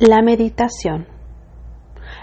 La meditación.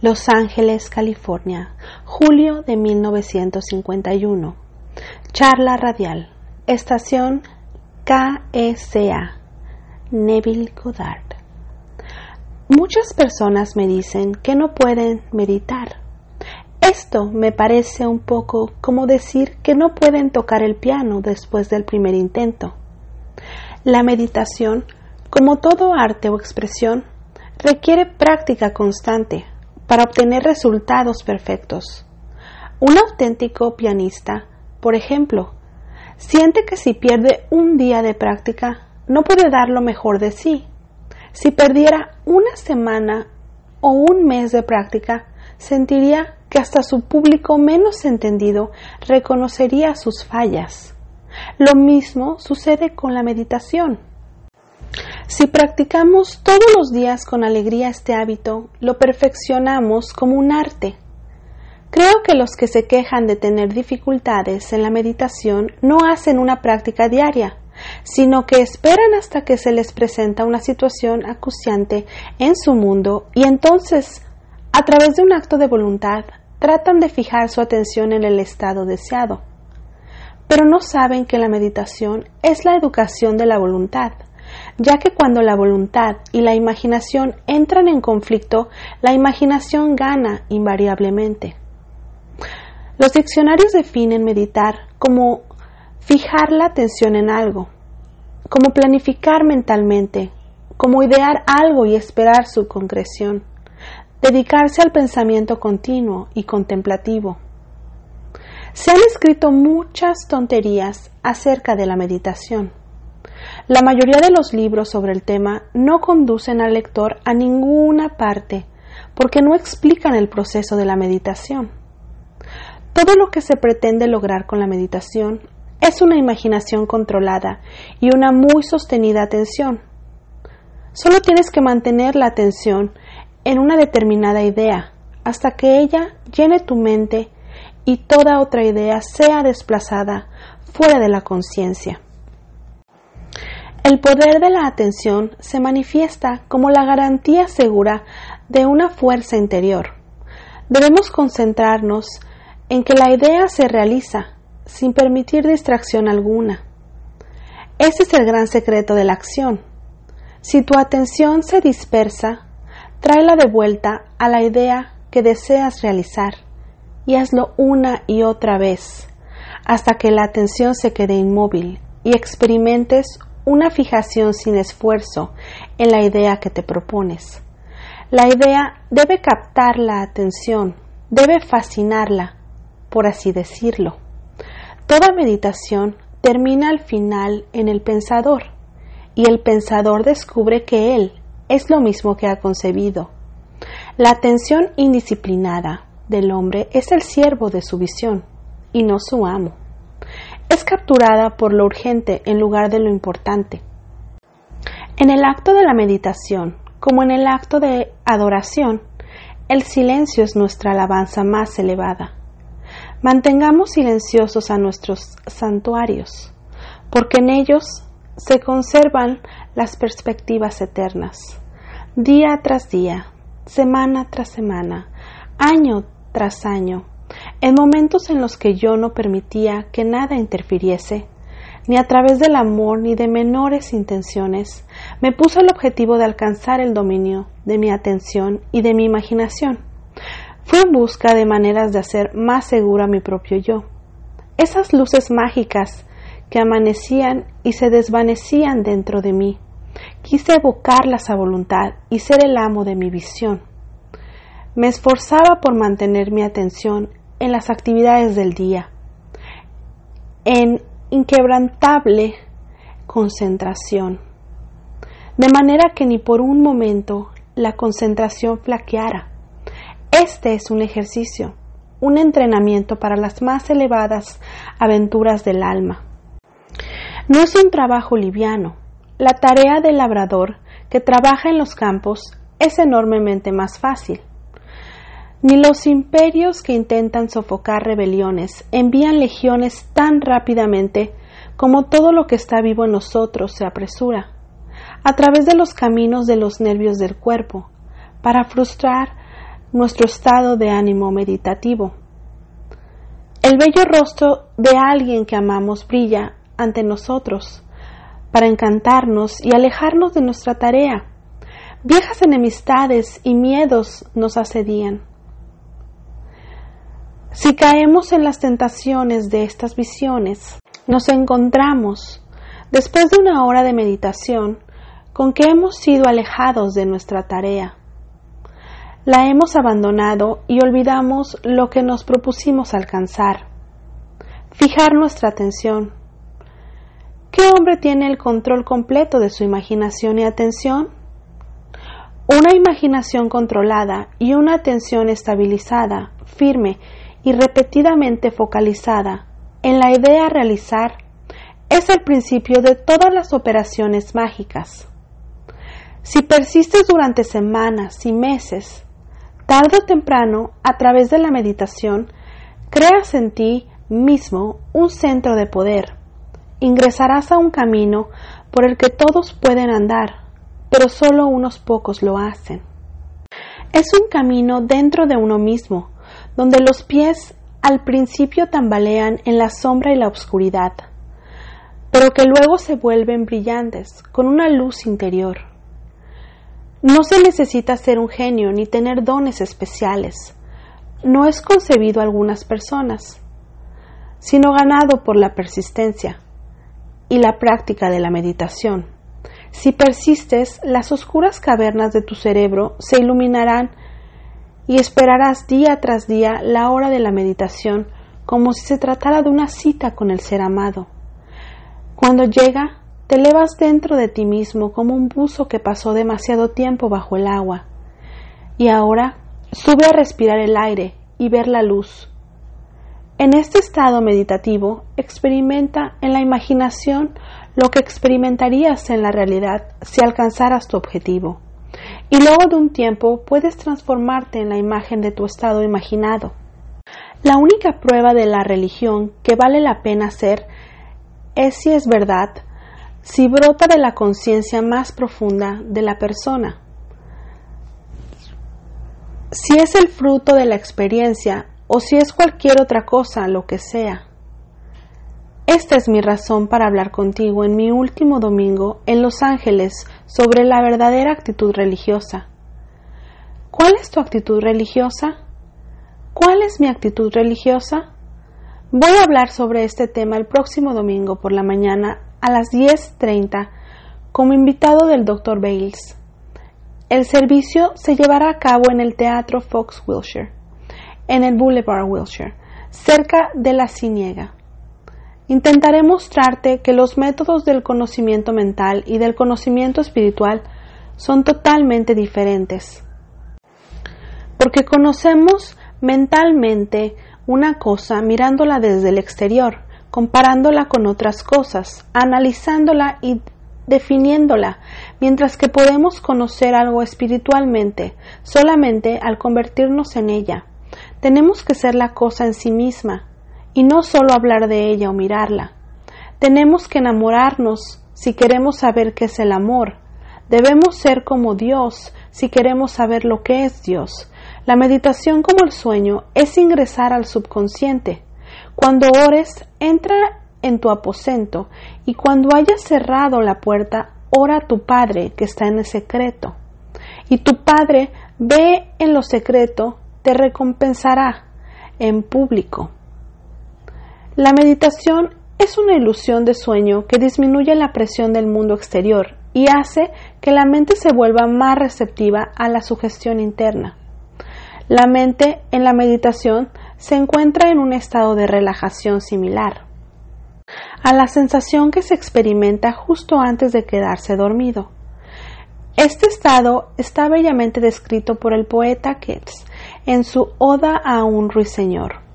Los Ángeles, California, julio de 1951. Charla radial. Estación KSA. Neville Goddard. Muchas personas me dicen que no pueden meditar. Esto me parece un poco como decir que no pueden tocar el piano después del primer intento. La meditación, como todo arte o expresión, requiere práctica constante para obtener resultados perfectos. Un auténtico pianista, por ejemplo, siente que si pierde un día de práctica, no puede dar lo mejor de sí. Si perdiera una semana o un mes de práctica, sentiría que hasta su público menos entendido reconocería sus fallas. Lo mismo sucede con la meditación. Si practicamos todos los días con alegría este hábito, lo perfeccionamos como un arte. Creo que los que se quejan de tener dificultades en la meditación no hacen una práctica diaria, sino que esperan hasta que se les presenta una situación acuciante en su mundo y entonces, a través de un acto de voluntad, tratan de fijar su atención en el estado deseado. Pero no saben que la meditación es la educación de la voluntad ya que cuando la voluntad y la imaginación entran en conflicto, la imaginación gana invariablemente. Los diccionarios definen meditar como fijar la atención en algo, como planificar mentalmente, como idear algo y esperar su concreción, dedicarse al pensamiento continuo y contemplativo. Se han escrito muchas tonterías acerca de la meditación. La mayoría de los libros sobre el tema no conducen al lector a ninguna parte porque no explican el proceso de la meditación. Todo lo que se pretende lograr con la meditación es una imaginación controlada y una muy sostenida atención. Solo tienes que mantener la atención en una determinada idea hasta que ella llene tu mente y toda otra idea sea desplazada fuera de la conciencia. El poder de la atención se manifiesta como la garantía segura de una fuerza interior. Debemos concentrarnos en que la idea se realiza sin permitir distracción alguna. Ese es el gran secreto de la acción. Si tu atención se dispersa, tráela de vuelta a la idea que deseas realizar y hazlo una y otra vez hasta que la atención se quede inmóvil y experimentes una fijación sin esfuerzo en la idea que te propones. La idea debe captar la atención, debe fascinarla, por así decirlo. Toda meditación termina al final en el pensador, y el pensador descubre que él es lo mismo que ha concebido. La atención indisciplinada del hombre es el siervo de su visión, y no su amo es capturada por lo urgente en lugar de lo importante. En el acto de la meditación, como en el acto de adoración, el silencio es nuestra alabanza más elevada. Mantengamos silenciosos a nuestros santuarios, porque en ellos se conservan las perspectivas eternas, día tras día, semana tras semana, año tras año, en momentos en los que yo no permitía que nada interfiriese, ni a través del amor ni de menores intenciones, me puse el objetivo de alcanzar el dominio de mi atención y de mi imaginación. Fui en busca de maneras de hacer más segura mi propio yo. Esas luces mágicas que amanecían y se desvanecían dentro de mí. Quise evocarlas a voluntad y ser el amo de mi visión. Me esforzaba por mantener mi atención en las actividades del día, en inquebrantable concentración, de manera que ni por un momento la concentración flaqueara. Este es un ejercicio, un entrenamiento para las más elevadas aventuras del alma. No es un trabajo liviano. La tarea del labrador que trabaja en los campos es enormemente más fácil. Ni los imperios que intentan sofocar rebeliones envían legiones tan rápidamente como todo lo que está vivo en nosotros se apresura, a través de los caminos de los nervios del cuerpo, para frustrar nuestro estado de ánimo meditativo. El bello rostro de alguien que amamos brilla ante nosotros para encantarnos y alejarnos de nuestra tarea. Viejas enemistades y miedos nos asedían. Si caemos en las tentaciones de estas visiones, nos encontramos, después de una hora de meditación, con que hemos sido alejados de nuestra tarea. La hemos abandonado y olvidamos lo que nos propusimos alcanzar. Fijar nuestra atención. ¿Qué hombre tiene el control completo de su imaginación y atención? Una imaginación controlada y una atención estabilizada, firme repetidamente focalizada en la idea a realizar es el principio de todas las operaciones mágicas. Si persistes durante semanas y meses, tarde o temprano, a través de la meditación, creas en ti mismo un centro de poder. Ingresarás a un camino por el que todos pueden andar, pero solo unos pocos lo hacen. Es un camino dentro de uno mismo, donde los pies al principio tambalean en la sombra y la oscuridad, pero que luego se vuelven brillantes, con una luz interior. No se necesita ser un genio ni tener dones especiales. No es concebido a algunas personas, sino ganado por la persistencia y la práctica de la meditación. Si persistes, las oscuras cavernas de tu cerebro se iluminarán y esperarás día tras día la hora de la meditación como si se tratara de una cita con el ser amado. Cuando llega, te elevas dentro de ti mismo como un buzo que pasó demasiado tiempo bajo el agua y ahora sube a respirar el aire y ver la luz. En este estado meditativo experimenta en la imaginación lo que experimentarías en la realidad si alcanzaras tu objetivo y luego de un tiempo puedes transformarte en la imagen de tu estado imaginado. La única prueba de la religión que vale la pena ser es si es verdad, si brota de la conciencia más profunda de la persona, si es el fruto de la experiencia o si es cualquier otra cosa, lo que sea. Esta es mi razón para hablar contigo en mi último domingo en Los Ángeles sobre la verdadera actitud religiosa. ¿Cuál es tu actitud religiosa? ¿Cuál es mi actitud religiosa? Voy a hablar sobre este tema el próximo domingo por la mañana a las 10.30 como invitado del Dr. Bales. El servicio se llevará a cabo en el Teatro Fox Wilshire, en el Boulevard Wilshire, cerca de la Ciniega. Intentaré mostrarte que los métodos del conocimiento mental y del conocimiento espiritual son totalmente diferentes. Porque conocemos mentalmente una cosa mirándola desde el exterior, comparándola con otras cosas, analizándola y definiéndola, mientras que podemos conocer algo espiritualmente solamente al convertirnos en ella. Tenemos que ser la cosa en sí misma, y no solo hablar de ella o mirarla. Tenemos que enamorarnos si queremos saber qué es el amor. Debemos ser como Dios si queremos saber lo que es Dios. La meditación como el sueño es ingresar al subconsciente. Cuando ores, entra en tu aposento y cuando hayas cerrado la puerta, ora a tu Padre que está en el secreto. Y tu Padre ve en lo secreto, te recompensará en público. La meditación es una ilusión de sueño que disminuye la presión del mundo exterior y hace que la mente se vuelva más receptiva a la sugestión interna. La mente en la meditación se encuentra en un estado de relajación similar a la sensación que se experimenta justo antes de quedarse dormido. Este estado está bellamente descrito por el poeta Keats en su Oda a un ruiseñor.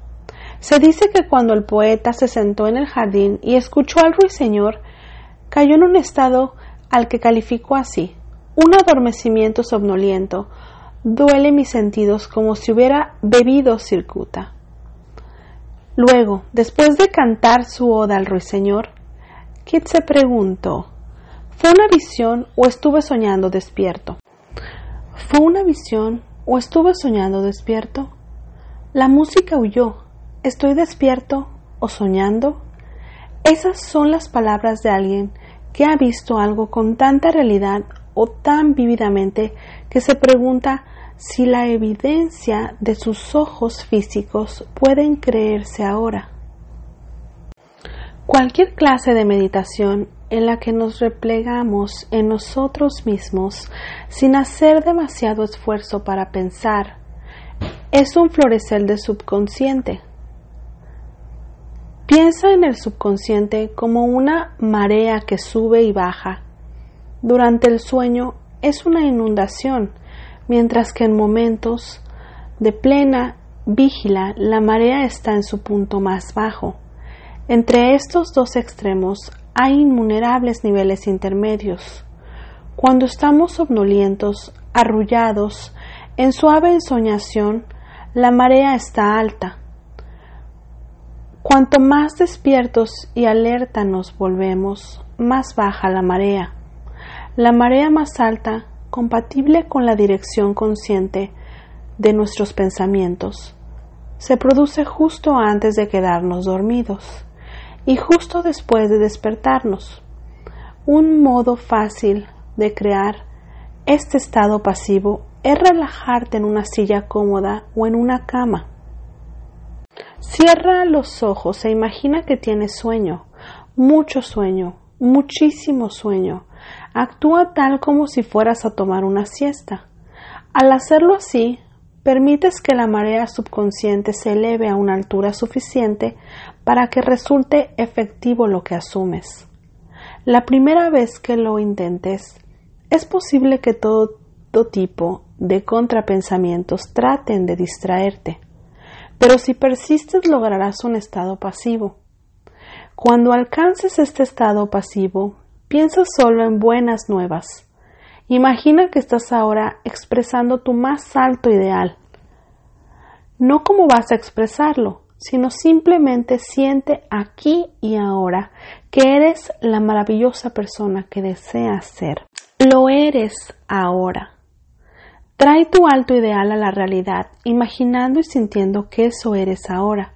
Se dice que cuando el poeta se sentó en el jardín y escuchó al ruiseñor, cayó en un estado al que calificó así un adormecimiento somnoliento. Duele mis sentidos como si hubiera bebido circuta. Luego, después de cantar su oda al ruiseñor, Kit se preguntó ¿Fue una visión o estuve soñando despierto? ¿Fue una visión o estuve soñando despierto? La música huyó. ¿Estoy despierto o soñando? Esas son las palabras de alguien que ha visto algo con tanta realidad o tan vívidamente que se pregunta si la evidencia de sus ojos físicos pueden creerse ahora. Cualquier clase de meditación en la que nos replegamos en nosotros mismos sin hacer demasiado esfuerzo para pensar es un florecer del subconsciente. Piensa en el subconsciente como una marea que sube y baja. Durante el sueño es una inundación, mientras que en momentos de plena vigila la marea está en su punto más bajo. Entre estos dos extremos hay innumerables niveles intermedios. Cuando estamos somnolientos, arrullados, en suave ensoñación, la marea está alta. Cuanto más despiertos y alerta nos volvemos, más baja la marea. La marea más alta, compatible con la dirección consciente de nuestros pensamientos, se produce justo antes de quedarnos dormidos y justo después de despertarnos. Un modo fácil de crear este estado pasivo es relajarte en una silla cómoda o en una cama. Cierra los ojos e imagina que tienes sueño, mucho sueño, muchísimo sueño. Actúa tal como si fueras a tomar una siesta. Al hacerlo así, permites que la marea subconsciente se eleve a una altura suficiente para que resulte efectivo lo que asumes. La primera vez que lo intentes, es posible que todo tipo de contrapensamientos traten de distraerte, pero si persistes lograrás un estado pasivo. Cuando alcances este estado pasivo, piensa solo en buenas nuevas, Imagina que estás ahora expresando tu más alto ideal. No cómo vas a expresarlo, sino simplemente siente aquí y ahora que eres la maravillosa persona que deseas ser. Lo eres ahora. Trae tu alto ideal a la realidad, imaginando y sintiendo que eso eres ahora.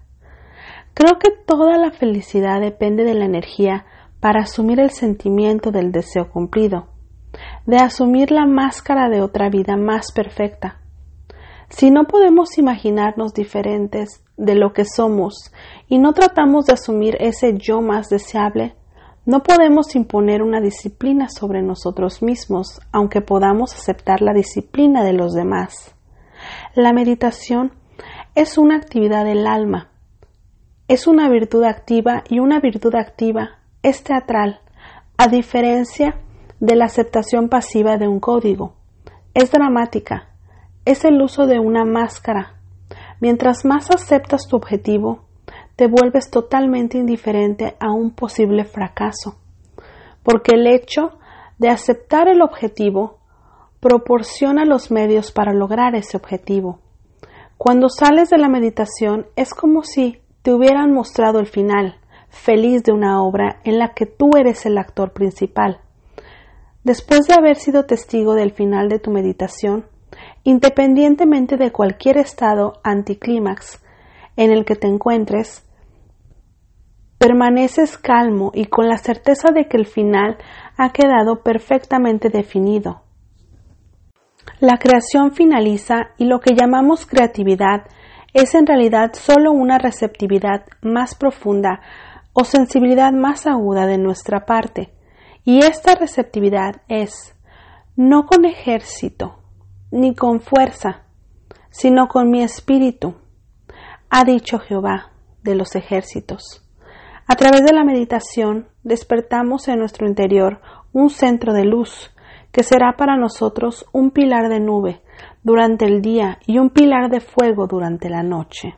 Creo que toda la felicidad depende de la energía para asumir el sentimiento del deseo cumplido de asumir la máscara de otra vida más perfecta. Si no podemos imaginarnos diferentes de lo que somos y no tratamos de asumir ese yo más deseable, no podemos imponer una disciplina sobre nosotros mismos, aunque podamos aceptar la disciplina de los demás. La meditación es una actividad del alma, es una virtud activa y una virtud activa es teatral, a diferencia de la aceptación pasiva de un código. Es dramática, es el uso de una máscara. Mientras más aceptas tu objetivo, te vuelves totalmente indiferente a un posible fracaso, porque el hecho de aceptar el objetivo proporciona los medios para lograr ese objetivo. Cuando sales de la meditación es como si te hubieran mostrado el final, feliz de una obra en la que tú eres el actor principal. Después de haber sido testigo del final de tu meditación, independientemente de cualquier estado anticlímax en el que te encuentres, permaneces calmo y con la certeza de que el final ha quedado perfectamente definido. La creación finaliza y lo que llamamos creatividad es en realidad solo una receptividad más profunda o sensibilidad más aguda de nuestra parte y esta receptividad es no con ejército, ni con fuerza, sino con mi espíritu, ha dicho Jehová de los ejércitos. A través de la meditación despertamos en nuestro interior un centro de luz que será para nosotros un pilar de nube durante el día y un pilar de fuego durante la noche.